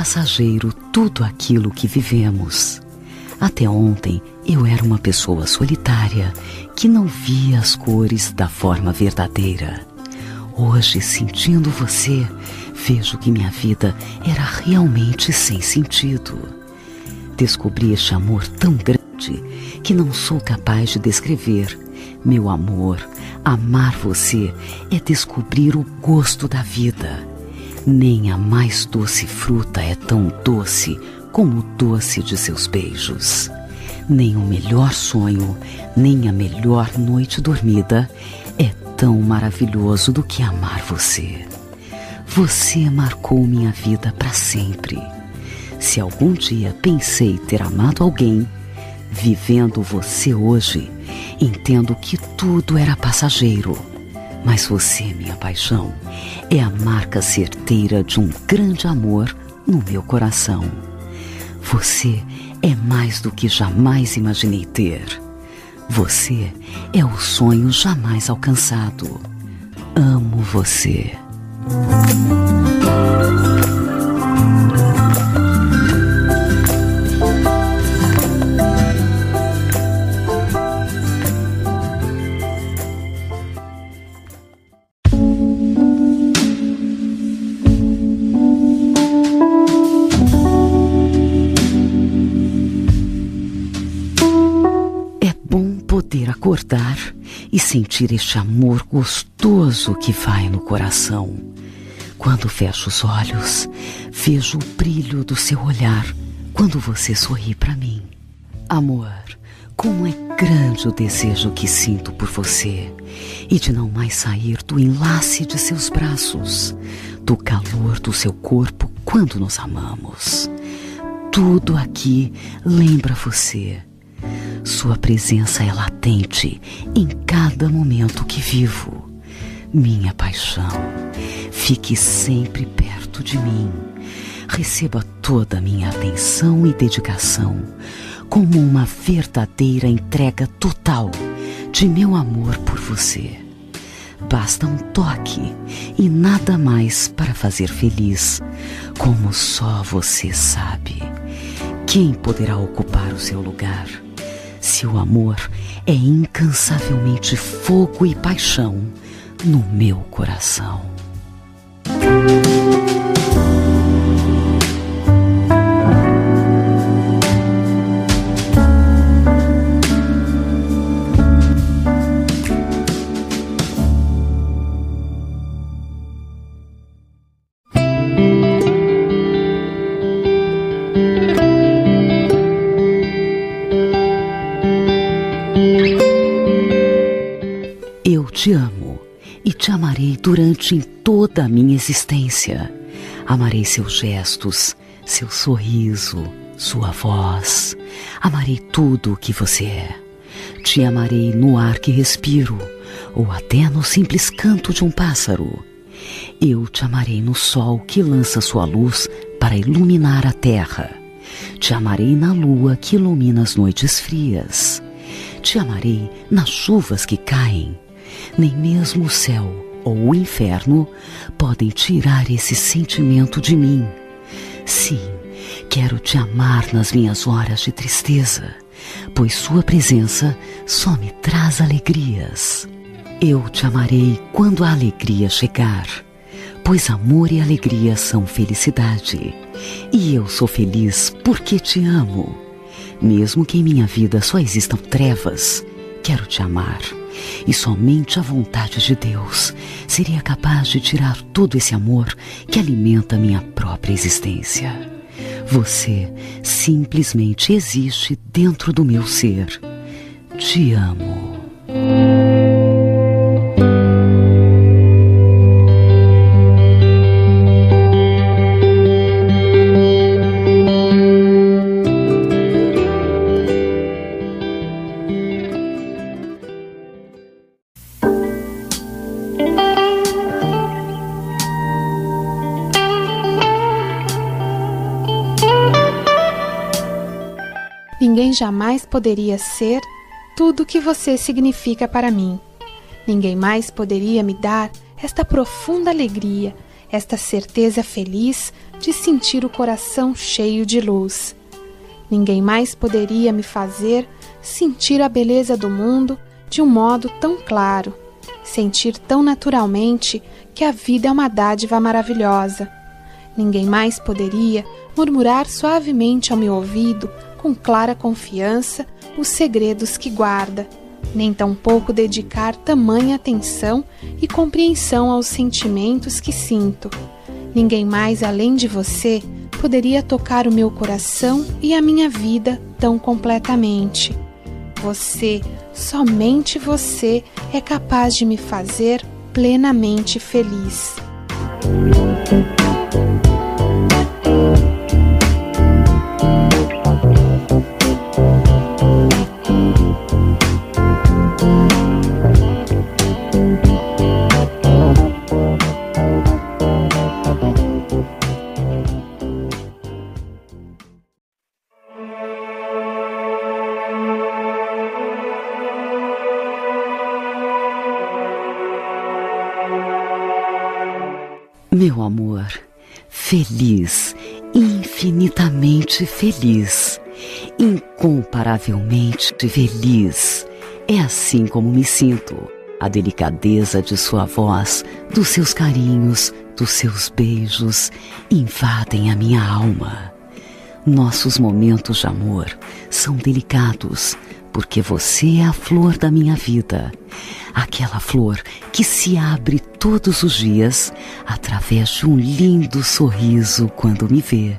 passageiro tudo aquilo que vivemos. Até ontem eu era uma pessoa solitária que não via as cores da forma verdadeira. Hoje, sentindo você, vejo que minha vida era realmente sem sentido. Descobri este amor tão grande que não sou capaz de descrever. Meu amor, amar você é descobrir o gosto da vida. Nem a mais doce fruta é tão doce como o doce de seus beijos. Nem o melhor sonho, nem a melhor noite dormida é tão maravilhoso do que amar você. Você marcou minha vida para sempre. Se algum dia pensei ter amado alguém, vivendo você hoje, entendo que tudo era passageiro. Mas você, minha paixão, é a marca certeira de um grande amor no meu coração. Você é mais do que jamais imaginei ter. Você é o sonho jamais alcançado. Amo você. Sentir este amor gostoso que vai no coração. Quando fecho os olhos, vejo o brilho do seu olhar quando você sorri para mim. Amor, como é grande o desejo que sinto por você e de não mais sair do enlace de seus braços, do calor do seu corpo quando nos amamos. Tudo aqui lembra você sua presença é latente em cada momento que vivo. Minha paixão, fique sempre perto de mim. Receba toda a minha atenção e dedicação como uma verdadeira entrega total de meu amor por você. Basta um toque e nada mais para fazer feliz, como só você sabe. Quem poderá ocupar o seu lugar? Se o amor é incansavelmente fogo e paixão no meu coração. Durante toda a minha existência. Amarei seus gestos, seu sorriso, sua voz. Amarei tudo o que você é. Te amarei no ar que respiro, ou até no simples canto de um pássaro. Eu te amarei no sol que lança sua luz para iluminar a terra. Te amarei na lua que ilumina as noites frias. Te amarei nas chuvas que caem nem mesmo o céu ou o inferno podem tirar esse sentimento de mim. Sim, quero te amar nas minhas horas de tristeza, pois Sua presença só me traz alegrias. Eu te amarei quando a alegria chegar, pois amor e alegria são felicidade. E eu sou feliz porque te amo. Mesmo que em minha vida só existam trevas, quero te amar e somente a vontade de Deus seria capaz de tirar todo esse amor que alimenta minha própria existência. Você simplesmente existe dentro do meu ser. Te amo. Jamais poderia ser tudo o que você significa para mim. Ninguém mais poderia me dar esta profunda alegria, esta certeza feliz de sentir o coração cheio de luz. Ninguém mais poderia me fazer sentir a beleza do mundo de um modo tão claro, sentir tão naturalmente que a vida é uma dádiva maravilhosa. Ninguém mais poderia murmurar suavemente ao meu ouvido, com clara confiança, os segredos que guarda, nem tampouco dedicar tamanha atenção e compreensão aos sentimentos que sinto. Ninguém mais além de você poderia tocar o meu coração e a minha vida tão completamente. Você, somente você, é capaz de me fazer plenamente feliz. Meu amor, feliz, infinitamente feliz, incomparavelmente feliz. É assim como me sinto. A delicadeza de sua voz, dos seus carinhos, dos seus beijos invadem a minha alma. Nossos momentos de amor são delicados, porque você é a flor da minha vida, aquela flor que se abre todos os dias através de um lindo sorriso quando me vê.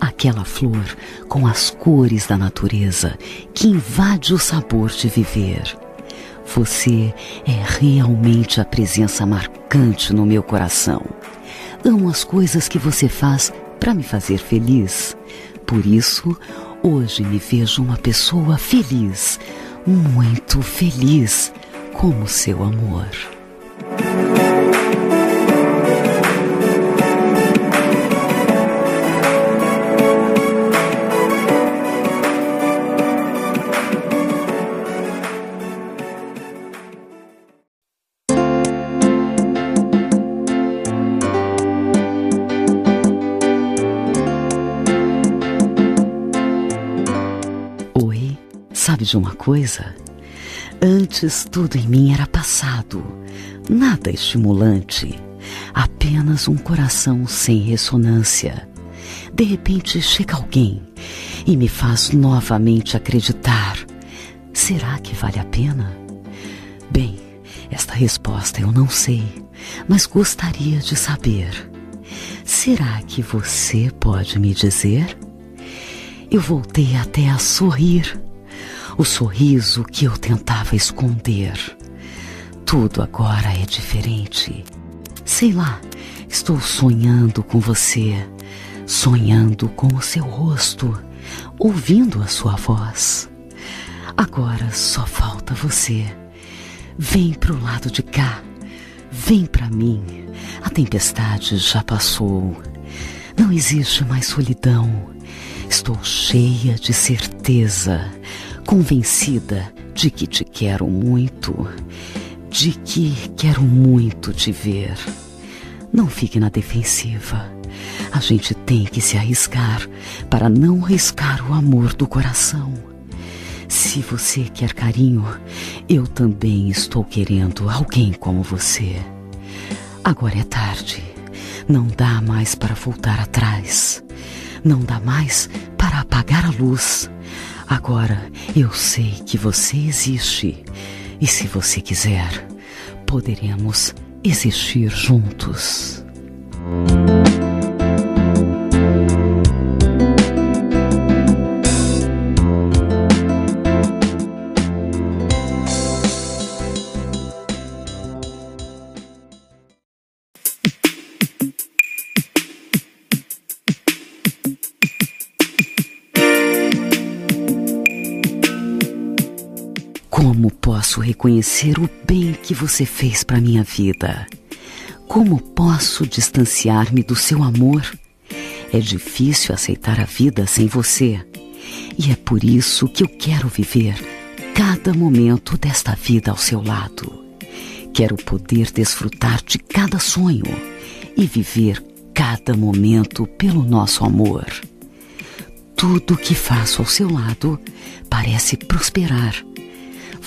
Aquela flor com as cores da natureza que invade o sabor de viver. Você é realmente a presença marcante no meu coração. Amo as coisas que você faz para me fazer feliz. Por isso, Hoje me vejo uma pessoa feliz, muito feliz, como seu amor. De uma coisa? Antes tudo em mim era passado, nada estimulante, apenas um coração sem ressonância. De repente chega alguém e me faz novamente acreditar. Será que vale a pena? Bem, esta resposta eu não sei, mas gostaria de saber. Será que você pode me dizer? Eu voltei até a sorrir o sorriso que eu tentava esconder. Tudo agora é diferente. Sei lá, estou sonhando com você, sonhando com o seu rosto, ouvindo a sua voz. Agora só falta você. Vem pro lado de cá. Vem para mim. A tempestade já passou. Não existe mais solidão. Estou cheia de certeza convencida de que te quero muito, de que quero muito te ver. Não fique na defensiva. A gente tem que se arriscar para não arriscar o amor do coração. Se você quer carinho, eu também estou querendo alguém como você. Agora é tarde. Não dá mais para voltar atrás. Não dá mais para apagar a luz. Agora eu sei que você existe e se você quiser, poderemos existir juntos. Posso reconhecer o bem que você fez para minha vida? Como posso distanciar-me do seu amor? É difícil aceitar a vida sem você. E é por isso que eu quero viver cada momento desta vida ao seu lado. Quero poder desfrutar de cada sonho e viver cada momento pelo nosso amor. Tudo que faço ao seu lado parece prosperar.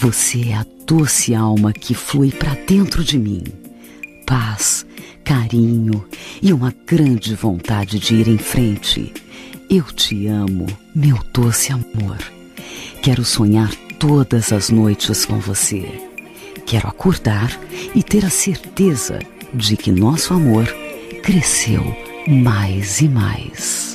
Você é a doce alma que flui para dentro de mim. Paz, carinho e uma grande vontade de ir em frente. Eu te amo, meu doce amor. Quero sonhar todas as noites com você. Quero acordar e ter a certeza de que nosso amor cresceu mais e mais.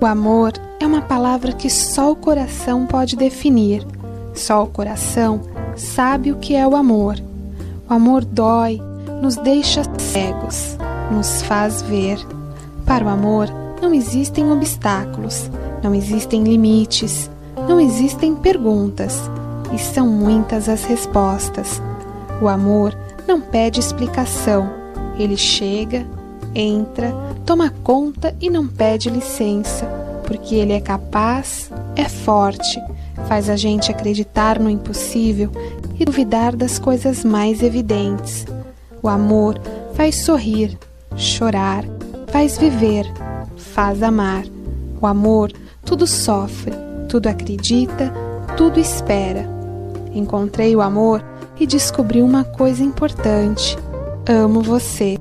O amor é uma palavra que só o coração pode definir. Só o coração sabe o que é o amor. O amor dói, nos deixa cegos, nos faz ver. Para o amor não existem obstáculos, não existem limites, não existem perguntas, e são muitas as respostas. O amor não pede explicação, ele chega, entra, toma conta e não pede licença, porque ele é capaz, é forte, faz a gente acreditar no impossível e duvidar das coisas mais evidentes. O amor faz sorrir, chorar, faz viver, faz amar. O amor tudo sofre, tudo acredita, tudo espera. Encontrei o amor e descobri uma coisa importante: amo você.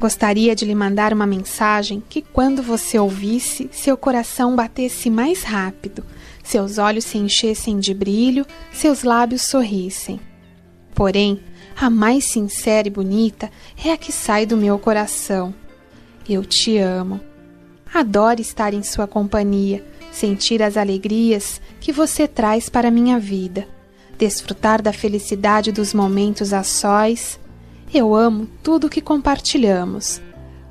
Gostaria de lhe mandar uma mensagem que, quando você ouvisse, seu coração batesse mais rápido, seus olhos se enchessem de brilho, seus lábios sorrissem. Porém, a mais sincera e bonita é a que sai do meu coração. Eu te amo. Adoro estar em sua companhia, sentir as alegrias que você traz para minha vida, desfrutar da felicidade dos momentos a sós eu amo tudo que compartilhamos.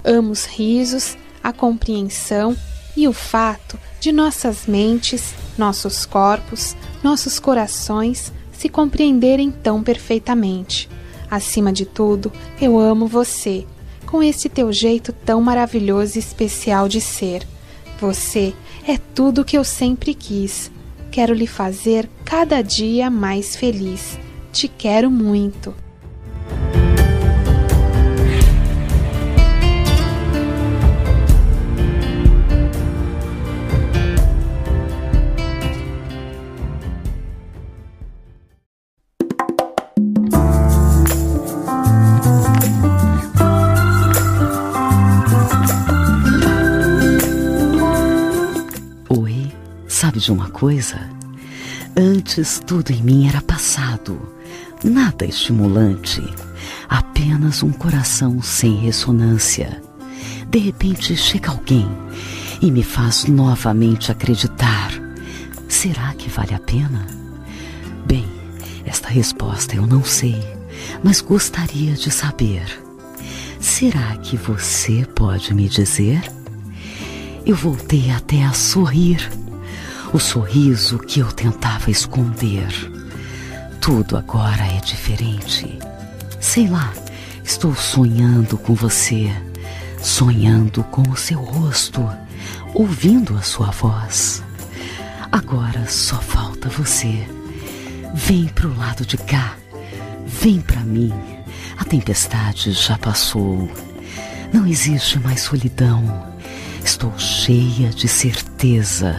Amo os risos, a compreensão e o fato de nossas mentes, nossos corpos, nossos corações se compreenderem tão perfeitamente. Acima de tudo, eu amo você, com esse teu jeito tão maravilhoso e especial de ser. Você é tudo o que eu sempre quis. Quero lhe fazer cada dia mais feliz. Te quero muito. Sabe de uma coisa? Antes tudo em mim era passado, nada estimulante, apenas um coração sem ressonância. De repente chega alguém e me faz novamente acreditar. Será que vale a pena? Bem, esta resposta eu não sei, mas gostaria de saber. Será que você pode me dizer? Eu voltei até a sorrir o sorriso que eu tentava esconder. Tudo agora é diferente. Sei lá, estou sonhando com você, sonhando com o seu rosto, ouvindo a sua voz. Agora só falta você. Vem pro lado de cá, vem para mim. A tempestade já passou. Não existe mais solidão. Estou cheia de certeza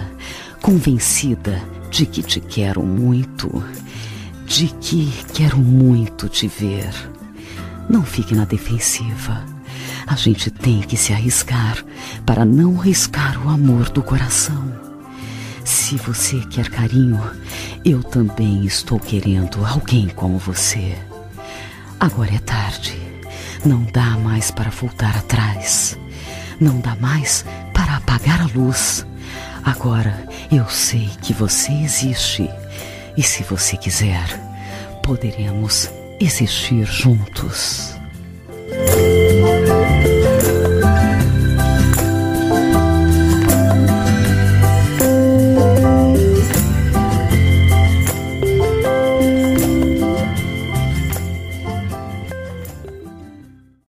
convencida de que te quero muito, de que quero muito te ver. Não fique na defensiva. A gente tem que se arriscar para não riscar o amor do coração. Se você quer carinho, eu também estou querendo alguém como você. Agora é tarde. Não dá mais para voltar atrás. Não dá mais para apagar a luz. Agora eu sei que você existe. E se você quiser, poderemos existir juntos.